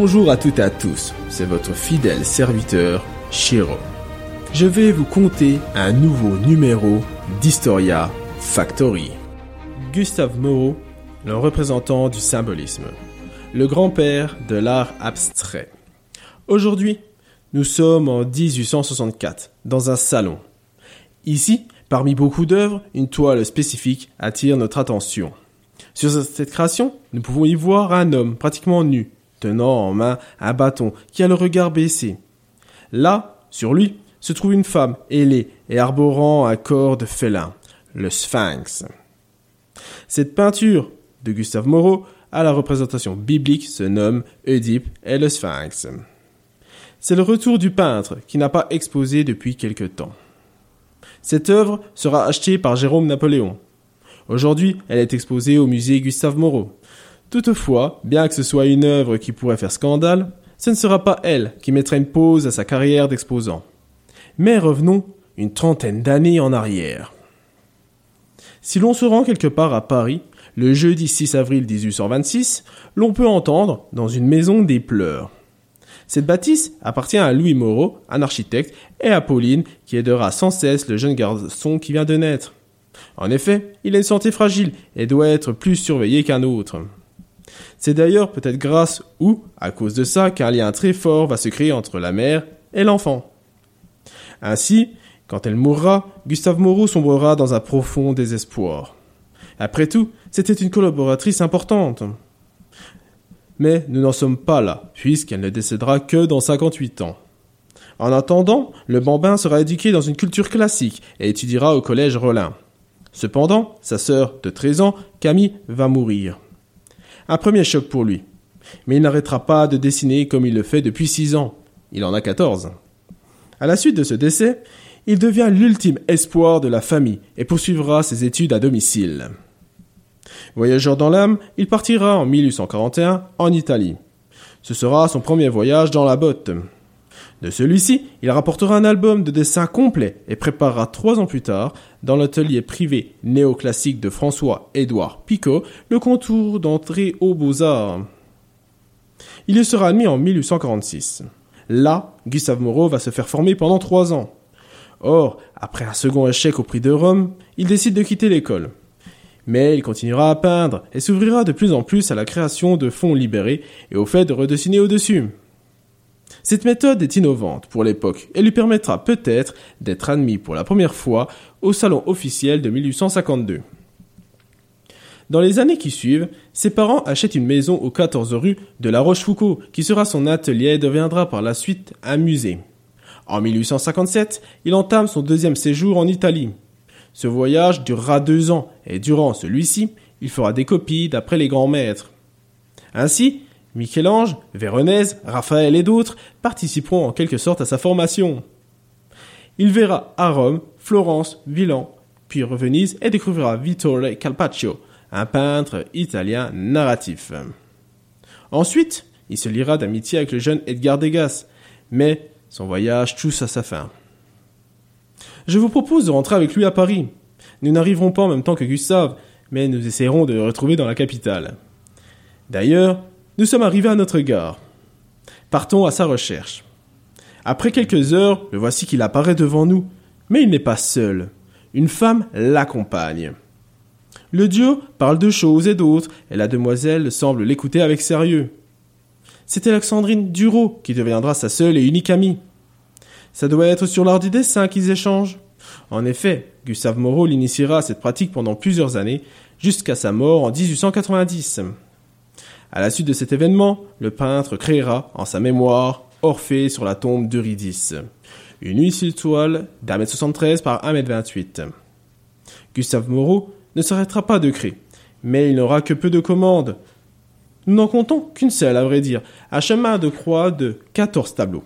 Bonjour à toutes et à tous, c'est votre fidèle serviteur, Shiro. Je vais vous conter un nouveau numéro d'Historia Factory. Gustave Moreau, le représentant du symbolisme, le grand-père de l'art abstrait. Aujourd'hui, nous sommes en 1864, dans un salon. Ici, parmi beaucoup d'œuvres, une toile spécifique attire notre attention. Sur cette création, nous pouvons y voir un homme pratiquement nu, tenant en main un bâton qui a le regard baissé. Là, sur lui, se trouve une femme ailée et arborant un corps de félin, le sphinx. Cette peinture de Gustave Moreau à la représentation biblique se nomme Oedipe et le sphinx. C'est le retour du peintre qui n'a pas exposé depuis quelque temps. Cette œuvre sera achetée par Jérôme Napoléon. Aujourd'hui, elle est exposée au musée Gustave Moreau. Toutefois, bien que ce soit une œuvre qui pourrait faire scandale, ce ne sera pas elle qui mettra une pause à sa carrière d'exposant. Mais revenons une trentaine d'années en arrière. Si l'on se rend quelque part à Paris, le jeudi 6 avril 1826, l'on peut entendre dans une maison des pleurs. Cette bâtisse appartient à Louis Moreau, un architecte, et à Pauline, qui aidera sans cesse le jeune garçon qui vient de naître. En effet, il a une santé fragile et doit être plus surveillé qu'un autre. C'est d'ailleurs peut-être grâce ou à cause de ça qu'un lien très fort va se créer entre la mère et l'enfant. Ainsi, quand elle mourra, Gustave Moreau sombrera dans un profond désespoir. Après tout, c'était une collaboratrice importante. Mais nous n'en sommes pas là, puisqu'elle ne décédera que dans 58 ans. En attendant, le bambin sera éduqué dans une culture classique et étudiera au collège Rollin. Cependant, sa sœur de 13 ans, Camille, va mourir. Un premier choc pour lui. Mais il n'arrêtera pas de dessiner comme il le fait depuis 6 ans. Il en a 14. À la suite de ce décès, il devient l'ultime espoir de la famille et poursuivra ses études à domicile. Voyageur dans l'âme, il partira en 1841 en Italie. Ce sera son premier voyage dans la botte. De celui-ci, il rapportera un album de dessins complet et préparera trois ans plus tard, dans l'atelier privé néoclassique de François-Édouard Picot, le contour d'entrée aux beaux-arts. Il y sera admis en 1846. Là, Gustave Moreau va se faire former pendant trois ans. Or, après un second échec au prix de Rome, il décide de quitter l'école. Mais il continuera à peindre et s'ouvrira de plus en plus à la création de fonds libérés et au fait de redessiner au-dessus. Cette méthode est innovante pour l'époque et lui permettra peut-être d'être admis pour la première fois au salon officiel de 1852. Dans les années qui suivent, ses parents achètent une maison aux 14 rue de la Rochefoucauld qui sera son atelier et deviendra par la suite un musée. En 1857, il entame son deuxième séjour en Italie. Ce voyage durera deux ans, et durant celui-ci, il fera des copies d'après les grands maîtres. Ainsi, Michel-Ange, Véronèse, Raphaël et d'autres participeront en quelque sorte à sa formation. Il verra à Rome, Florence, Milan, puis Venise et découvrira Vittore Carpaccio, un peintre italien narratif. Ensuite, il se liera d'amitié avec le jeune Edgar Degas, mais son voyage touche à sa fin. Je vous propose de rentrer avec lui à Paris. Nous n'arriverons pas en même temps que Gustave, mais nous essaierons de le retrouver dans la capitale. D'ailleurs, nous sommes arrivés à notre gare. Partons à sa recherche. Après quelques heures, le voici qu'il apparaît devant nous, mais il n'est pas seul. Une femme l'accompagne. Le duo parle de choses et d'autres, et la demoiselle semble l'écouter avec sérieux. C'est Alexandrine Duro qui deviendra sa seule et unique amie. Ça doit être sur l'art du dessin qu'ils échangent. En effet, Gustave Moreau l'initiera à cette pratique pendant plusieurs années, jusqu'à sa mort en 1890. À la suite de cet événement, le peintre créera, en sa mémoire, Orphée sur la tombe d'Eurydice. Une huile toile d'un mètre 73 par 1 mètre 28. Gustave Moreau ne s'arrêtera pas de créer, mais il n'aura que peu de commandes. Nous n'en comptons qu'une seule, à vrai dire, un chemin de croix de 14 tableaux.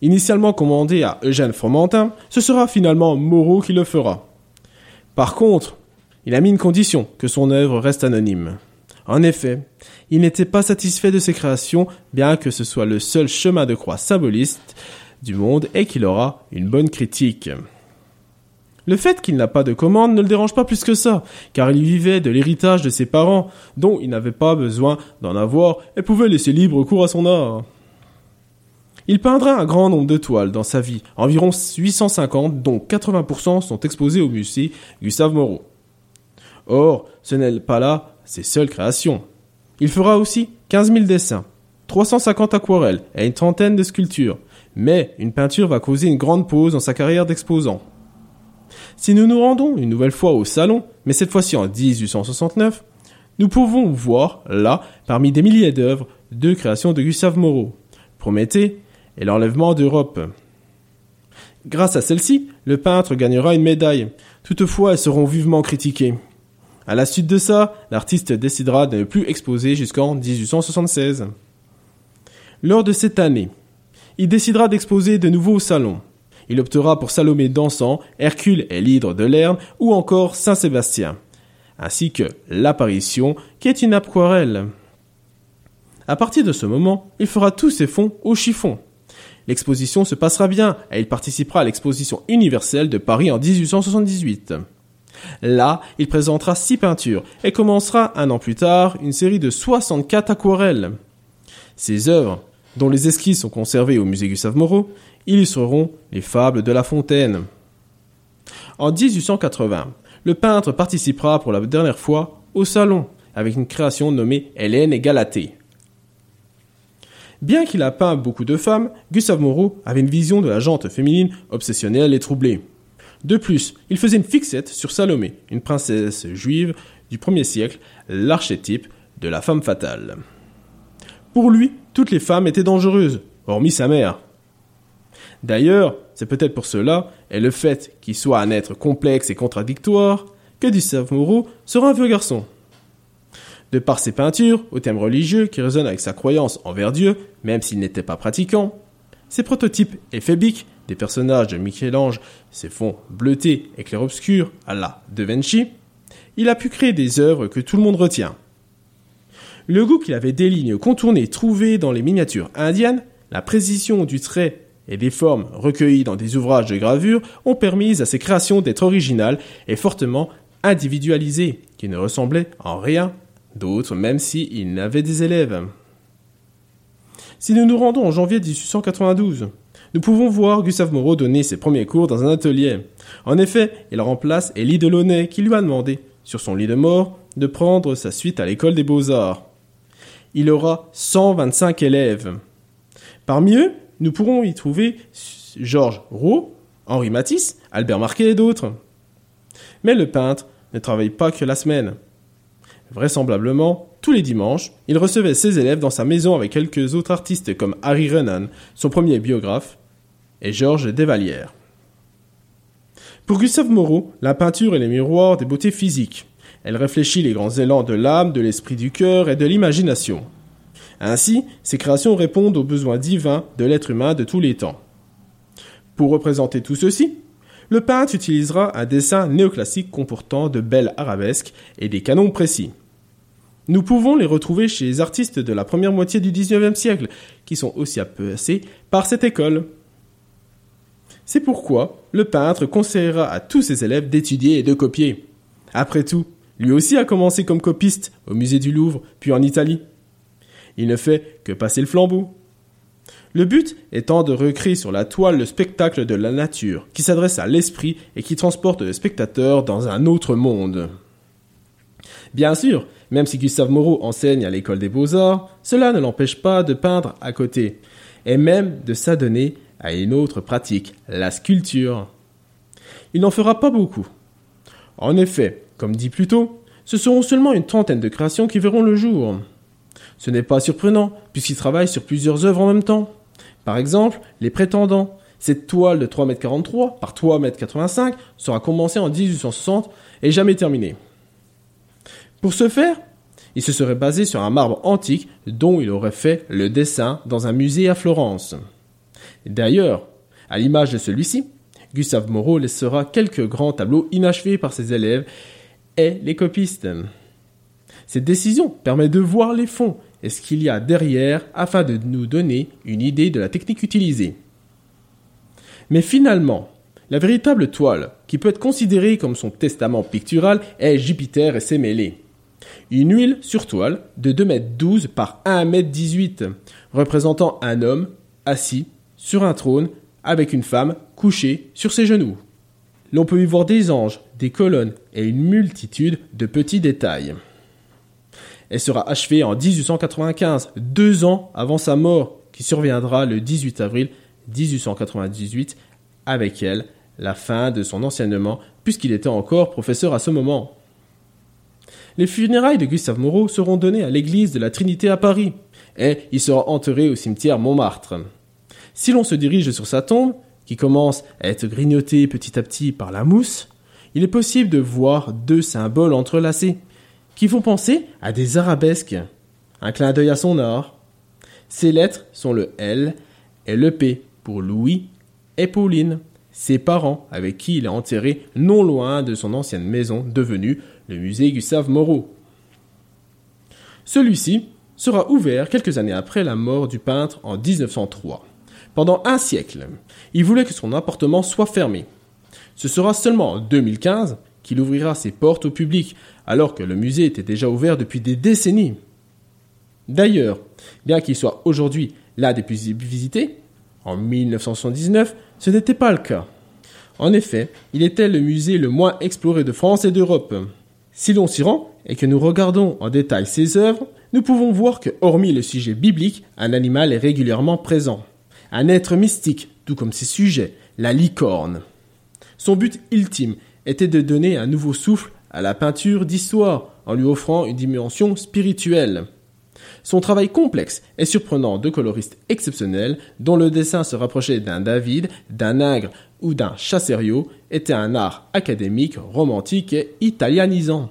Initialement commandé à Eugène Fromentin, ce sera finalement Moreau qui le fera. Par contre, il a mis une condition, que son œuvre reste anonyme. En effet, il n'était pas satisfait de ses créations, bien que ce soit le seul chemin de croix symboliste du monde et qu'il aura une bonne critique. Le fait qu'il n'a pas de commande ne le dérange pas plus que ça, car il vivait de l'héritage de ses parents, dont il n'avait pas besoin d'en avoir et pouvait laisser libre cours à son art. Il peindra un grand nombre de toiles dans sa vie, environ 850, dont 80% sont exposées au musée Gustave Moreau. Or, ce n'est pas là ses seules créations. Il fera aussi 15 000 dessins, 350 aquarelles et une trentaine de sculptures, mais une peinture va causer une grande pause dans sa carrière d'exposant. Si nous nous rendons une nouvelle fois au salon, mais cette fois-ci en 1869, nous pouvons voir là, parmi des milliers d'œuvres, deux créations de Gustave Moreau, Prométhée et l'enlèvement d'Europe. Grâce à celle-ci, le peintre gagnera une médaille. Toutefois, elles seront vivement critiquées. À la suite de ça, l'artiste décidera de ne plus exposer jusqu'en 1876. Lors de cette année, il décidera d'exposer de nouveau au salon. Il optera pour Salomé dansant, Hercule et l'hydre de Lerne ou encore Saint-Sébastien, ainsi que l'apparition qui est une aquarelle. À partir de ce moment, il fera tous ses fonds au chiffon. L'exposition se passera bien et il participera à l'exposition universelle de Paris en 1878. Là, il présentera six peintures et commencera un an plus tard une série de 64 aquarelles. Ces œuvres, dont les esquisses sont conservées au musée Gustave Moreau, illustreront les fables de La Fontaine. En 1880, le peintre participera pour la dernière fois au salon avec une création nommée Hélène et Galatée. Bien qu'il a peint beaucoup de femmes, Gustave Moreau avait une vision de la jante féminine obsessionnelle et troublée. De plus, il faisait une fixette sur Salomé, une princesse juive du 1er siècle, l'archétype de la femme fatale. Pour lui, toutes les femmes étaient dangereuses, hormis sa mère. D'ailleurs, c'est peut-être pour cela, et le fait qu'il soit un être complexe et contradictoire, que Gustave Moreau sera un vieux garçon. De par ses peintures, au thème religieux qui résonnent avec sa croyance envers Dieu, même s'il n'était pas pratiquant, ses prototypes éphébiques des personnages de Michel-Ange, ses fonds bleutés et clair-obscur à la De Vinci, il a pu créer des œuvres que tout le monde retient. Le goût qu'il avait des lignes contournées trouvées dans les miniatures indiennes, la précision du trait et des formes recueillies dans des ouvrages de gravure ont permis à ses créations d'être originales et fortement individualisées, qui ne ressemblaient en rien d'autre, même s'il n'avait des élèves. Si nous nous rendons en janvier 1892, nous pouvons voir Gustave Moreau donner ses premiers cours dans un atelier. En effet, il remplace Élie Delaunay qui lui a demandé, sur son lit de mort, de prendre sa suite à l'école des beaux-arts. Il aura 125 élèves. Parmi eux, nous pourrons y trouver Georges Roux, Henri Matisse, Albert Marquet et d'autres. Mais le peintre ne travaille pas que la semaine. Vraisemblablement, tous les dimanches, il recevait ses élèves dans sa maison avec quelques autres artistes comme Harry Renan, son premier biographe, et Georges Desvalières. Pour Gustave Moreau, la peinture est le miroir des beautés physiques. Elle réfléchit les grands élans de l'âme, de l'esprit du cœur et de l'imagination. Ainsi, ses créations répondent aux besoins divins de l'être humain de tous les temps. Pour représenter tout ceci, le peintre utilisera un dessin néoclassique comportant de belles arabesques et des canons précis. Nous pouvons les retrouver chez les artistes de la première moitié du XIXe siècle, qui sont aussi appelés par cette école. C'est pourquoi le peintre conseillera à tous ses élèves d'étudier et de copier. Après tout, lui aussi a commencé comme copiste au musée du Louvre, puis en Italie. Il ne fait que passer le flambeau. Le but étant de recréer sur la toile le spectacle de la nature, qui s'adresse à l'esprit et qui transporte le spectateur dans un autre monde. Bien sûr, même si Gustave Moreau enseigne à l'école des beaux-arts, cela ne l'empêche pas de peindre à côté, et même de s'adonner à une autre pratique, la sculpture. Il n'en fera pas beaucoup. En effet, comme dit plus tôt, ce seront seulement une trentaine de créations qui verront le jour. Ce n'est pas surprenant, puisqu'il travaille sur plusieurs œuvres en même temps. Par exemple, Les Prétendants. Cette toile de 3,43 m par 3,85 m sera commencée en 1860 et jamais terminée. Pour ce faire, il se serait basé sur un marbre antique dont il aurait fait le dessin dans un musée à Florence. D'ailleurs, à l'image de celui-ci, Gustave Moreau laissera quelques grands tableaux inachevés par ses élèves et les copistes. Cette décision permet de voir les fonds et ce qu'il y a derrière afin de nous donner une idée de la technique utilisée. Mais finalement, La véritable toile, qui peut être considérée comme son testament pictural, est Jupiter et ses mêlées. Une huile sur toile de 2 m 12 par 1 m 18, représentant un homme assis sur un trône avec une femme couchée sur ses genoux. L'on peut y voir des anges, des colonnes et une multitude de petits détails. Elle sera achevée en 1895, deux ans avant sa mort, qui surviendra le 18 avril 1898, avec elle la fin de son enseignement, puisqu'il était encore professeur à ce moment. Les funérailles de Gustave Moreau seront données à l'église de la Trinité à Paris, et il sera enterré au cimetière Montmartre. Si l'on se dirige sur sa tombe, qui commence à être grignotée petit à petit par la mousse, il est possible de voir deux symboles entrelacés, qui font penser à des arabesques, un clin d'œil à son art. Ces lettres sont le L et le P pour Louis et Pauline, ses parents avec qui il est enterré non loin de son ancienne maison devenue le musée Gustave Moreau. Celui-ci sera ouvert quelques années après la mort du peintre en 1903. Pendant un siècle, il voulait que son appartement soit fermé. Ce sera seulement en 2015 qu'il ouvrira ses portes au public, alors que le musée était déjà ouvert depuis des décennies. D'ailleurs, bien qu'il soit aujourd'hui l'un des plus visités, en 1979, ce n'était pas le cas. En effet, il était le musée le moins exploré de France et d'Europe. Si l'on s'y rend et que nous regardons en détail ses œuvres, nous pouvons voir que, hormis le sujet biblique, un animal est régulièrement présent. Un être mystique, tout comme ses sujets, la licorne. Son but ultime était de donner un nouveau souffle à la peinture d'histoire en lui offrant une dimension spirituelle. Son travail complexe et surprenant de coloriste exceptionnel, dont le dessin se rapprochait d'un David, d'un Ingres ou d'un Chasserio, était un art académique, romantique et italianisant.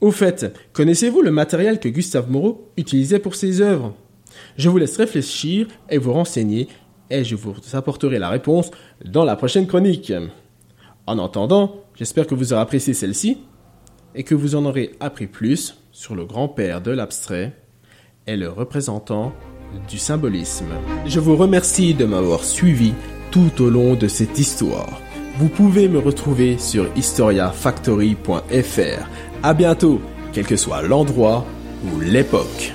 Au fait, connaissez-vous le matériel que Gustave Moreau utilisait pour ses œuvres? Je vous laisse réfléchir et vous renseigner, et je vous apporterai la réponse dans la prochaine chronique. En attendant, j'espère que vous aurez apprécié celle-ci et que vous en aurez appris plus sur le grand-père de l'abstrait et le représentant du symbolisme. Je vous remercie de m'avoir suivi tout au long de cette histoire. Vous pouvez me retrouver sur historiafactory.fr. À bientôt, quel que soit l'endroit ou l'époque.